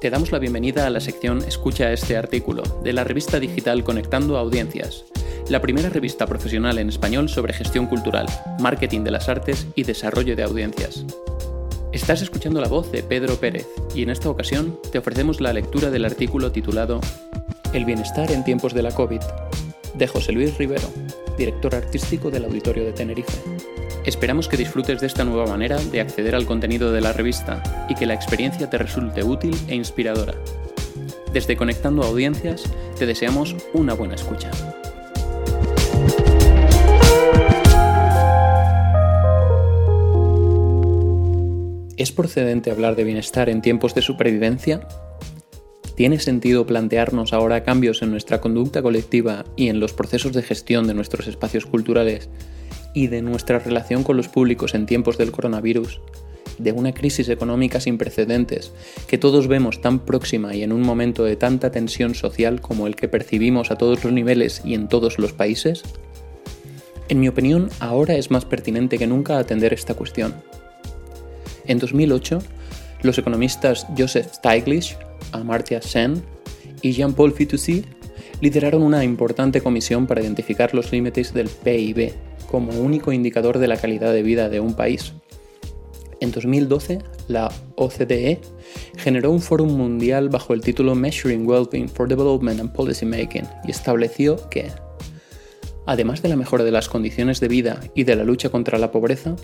Te damos la bienvenida a la sección Escucha este artículo de la revista digital Conectando Audiencias, la primera revista profesional en español sobre gestión cultural, marketing de las artes y desarrollo de audiencias. Estás escuchando la voz de Pedro Pérez y en esta ocasión te ofrecemos la lectura del artículo titulado El bienestar en tiempos de la COVID, de José Luis Rivero, director artístico del Auditorio de Tenerife. Esperamos que disfrutes de esta nueva manera de acceder al contenido de la revista y que la experiencia te resulte útil e inspiradora. Desde Conectando Audiencias, te deseamos una buena escucha. ¿Es procedente hablar de bienestar en tiempos de supervivencia? ¿Tiene sentido plantearnos ahora cambios en nuestra conducta colectiva y en los procesos de gestión de nuestros espacios culturales y de nuestra relación con los públicos en tiempos del coronavirus, de una crisis económica sin precedentes que todos vemos tan próxima y en un momento de tanta tensión social como el que percibimos a todos los niveles y en todos los países? En mi opinión, ahora es más pertinente que nunca atender esta cuestión. En 2008, los economistas Joseph Stiglitz, Amartya Sen y Jean-Paul Fitoussi lideraron una importante comisión para identificar los límites del PIB, como único indicador de la calidad de vida de un país. En 2012, la OCDE generó un foro mundial bajo el título Measuring Wellbeing for Development and Policy Making y estableció que, además de la mejora de las condiciones de vida y de la lucha contra la pobreza,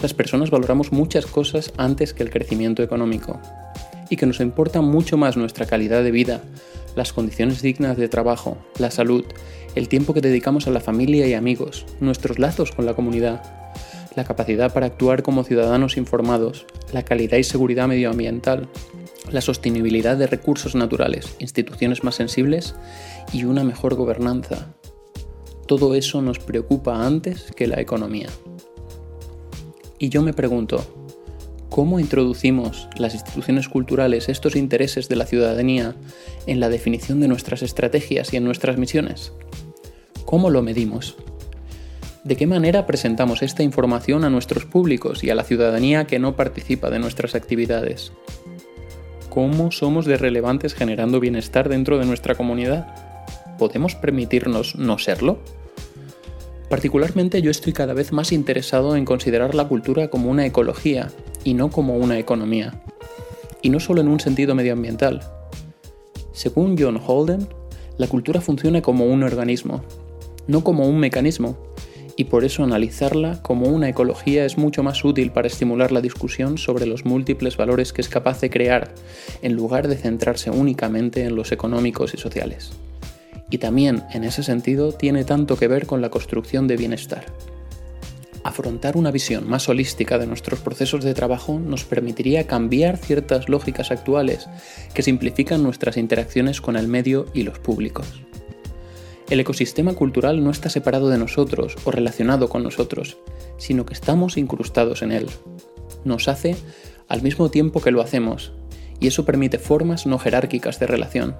las personas valoramos muchas cosas antes que el crecimiento económico y que nos importa mucho más nuestra calidad de vida, las condiciones dignas de trabajo, la salud, el tiempo que dedicamos a la familia y amigos, nuestros lazos con la comunidad, la capacidad para actuar como ciudadanos informados, la calidad y seguridad medioambiental, la sostenibilidad de recursos naturales, instituciones más sensibles y una mejor gobernanza. Todo eso nos preocupa antes que la economía. Y yo me pregunto, ¿Cómo introducimos las instituciones culturales estos intereses de la ciudadanía en la definición de nuestras estrategias y en nuestras misiones? ¿Cómo lo medimos? ¿De qué manera presentamos esta información a nuestros públicos y a la ciudadanía que no participa de nuestras actividades? ¿Cómo somos de relevantes generando bienestar dentro de nuestra comunidad? ¿Podemos permitirnos no serlo? Particularmente yo estoy cada vez más interesado en considerar la cultura como una ecología y no como una economía. Y no solo en un sentido medioambiental. Según John Holden, la cultura funciona como un organismo, no como un mecanismo, y por eso analizarla como una ecología es mucho más útil para estimular la discusión sobre los múltiples valores que es capaz de crear, en lugar de centrarse únicamente en los económicos y sociales. Y también, en ese sentido, tiene tanto que ver con la construcción de bienestar. Afrontar una visión más holística de nuestros procesos de trabajo nos permitiría cambiar ciertas lógicas actuales que simplifican nuestras interacciones con el medio y los públicos. El ecosistema cultural no está separado de nosotros o relacionado con nosotros, sino que estamos incrustados en él. Nos hace al mismo tiempo que lo hacemos, y eso permite formas no jerárquicas de relación.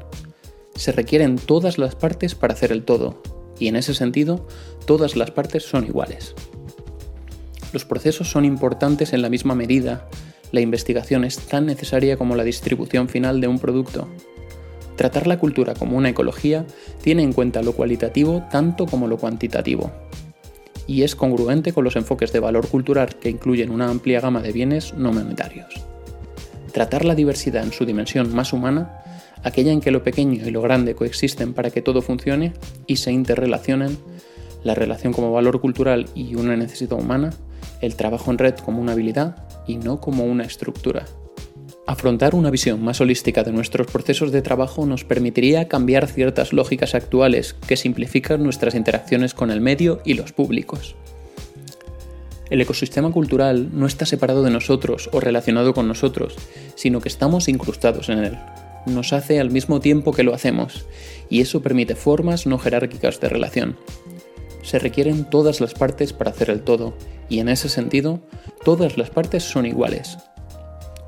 Se requieren todas las partes para hacer el todo, y en ese sentido, todas las partes son iguales. Los procesos son importantes en la misma medida, la investigación es tan necesaria como la distribución final de un producto. Tratar la cultura como una ecología tiene en cuenta lo cualitativo tanto como lo cuantitativo, y es congruente con los enfoques de valor cultural que incluyen una amplia gama de bienes no monetarios. Tratar la diversidad en su dimensión más humana, aquella en que lo pequeño y lo grande coexisten para que todo funcione y se interrelacionen, la relación como valor cultural y una necesidad humana, el trabajo en red como una habilidad y no como una estructura. Afrontar una visión más holística de nuestros procesos de trabajo nos permitiría cambiar ciertas lógicas actuales que simplifican nuestras interacciones con el medio y los públicos. El ecosistema cultural no está separado de nosotros o relacionado con nosotros, sino que estamos incrustados en él. Nos hace al mismo tiempo que lo hacemos, y eso permite formas no jerárquicas de relación. Se requieren todas las partes para hacer el todo, y en ese sentido, todas las partes son iguales.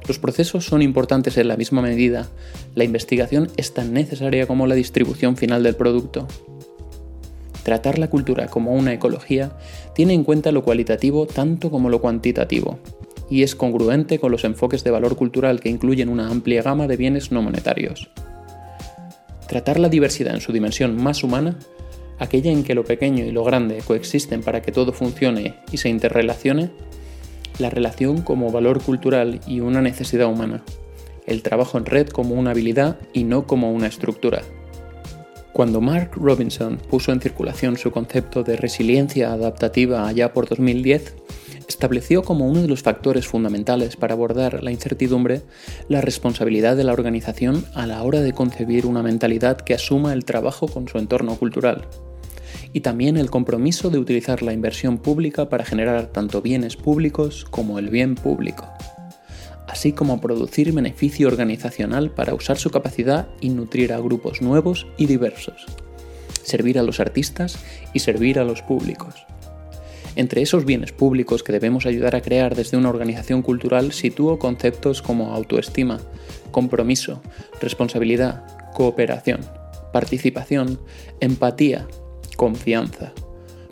Los procesos son importantes en la misma medida, la investigación es tan necesaria como la distribución final del producto. Tratar la cultura como una ecología tiene en cuenta lo cualitativo tanto como lo cuantitativo, y es congruente con los enfoques de valor cultural que incluyen una amplia gama de bienes no monetarios. Tratar la diversidad en su dimensión más humana, aquella en que lo pequeño y lo grande coexisten para que todo funcione y se interrelacione, la relación como valor cultural y una necesidad humana, el trabajo en red como una habilidad y no como una estructura. Cuando Mark Robinson puso en circulación su concepto de resiliencia adaptativa allá por 2010, estableció como uno de los factores fundamentales para abordar la incertidumbre la responsabilidad de la organización a la hora de concebir una mentalidad que asuma el trabajo con su entorno cultural, y también el compromiso de utilizar la inversión pública para generar tanto bienes públicos como el bien público, así como producir beneficio organizacional para usar su capacidad y nutrir a grupos nuevos y diversos, servir a los artistas y servir a los públicos. Entre esos bienes públicos que debemos ayudar a crear desde una organización cultural sitúo conceptos como autoestima, compromiso, responsabilidad, cooperación, participación, empatía, confianza,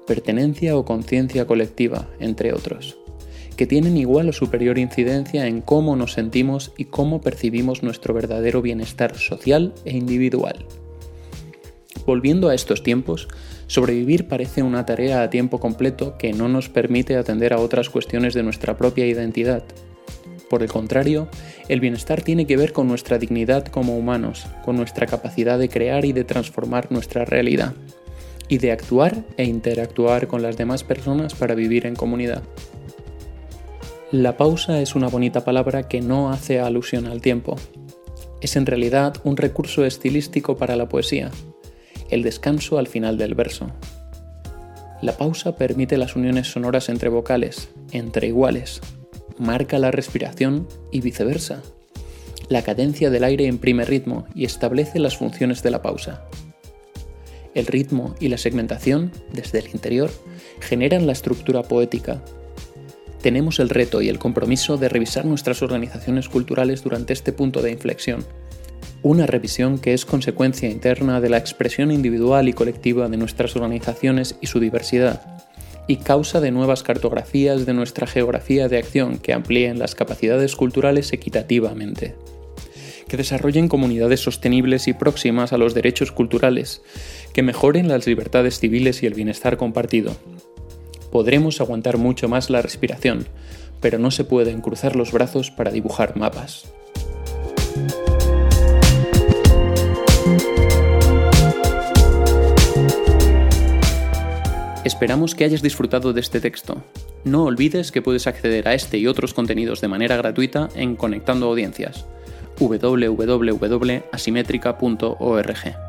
pertenencia o conciencia colectiva, entre otros, que tienen igual o superior incidencia en cómo nos sentimos y cómo percibimos nuestro verdadero bienestar social e individual. Volviendo a estos tiempos, sobrevivir parece una tarea a tiempo completo que no nos permite atender a otras cuestiones de nuestra propia identidad. Por el contrario, el bienestar tiene que ver con nuestra dignidad como humanos, con nuestra capacidad de crear y de transformar nuestra realidad, y de actuar e interactuar con las demás personas para vivir en comunidad. La pausa es una bonita palabra que no hace alusión al tiempo. Es en realidad un recurso estilístico para la poesía, el descanso al final del verso. La pausa permite las uniones sonoras entre vocales, entre iguales, marca la respiración y viceversa. La cadencia del aire imprime ritmo y establece las funciones de la pausa. El ritmo y la segmentación, desde el interior, generan la estructura poética. Tenemos el reto y el compromiso de revisar nuestras organizaciones culturales durante este punto de inflexión una revisión que es consecuencia interna de la expresión individual y colectiva de nuestras organizaciones y su diversidad, y causa de nuevas cartografías de nuestra geografía de acción que amplíen las capacidades culturales equitativamente, que desarrollen comunidades sostenibles y próximas a los derechos culturales, que mejoren las libertades civiles y el bienestar compartido. Podremos aguantar mucho más la respiración, pero no se pueden cruzar los brazos para dibujar mapas. Esperamos que hayas disfrutado de este texto. No olvides que puedes acceder a este y otros contenidos de manera gratuita en Conectando Audiencias www.asimétrica.org.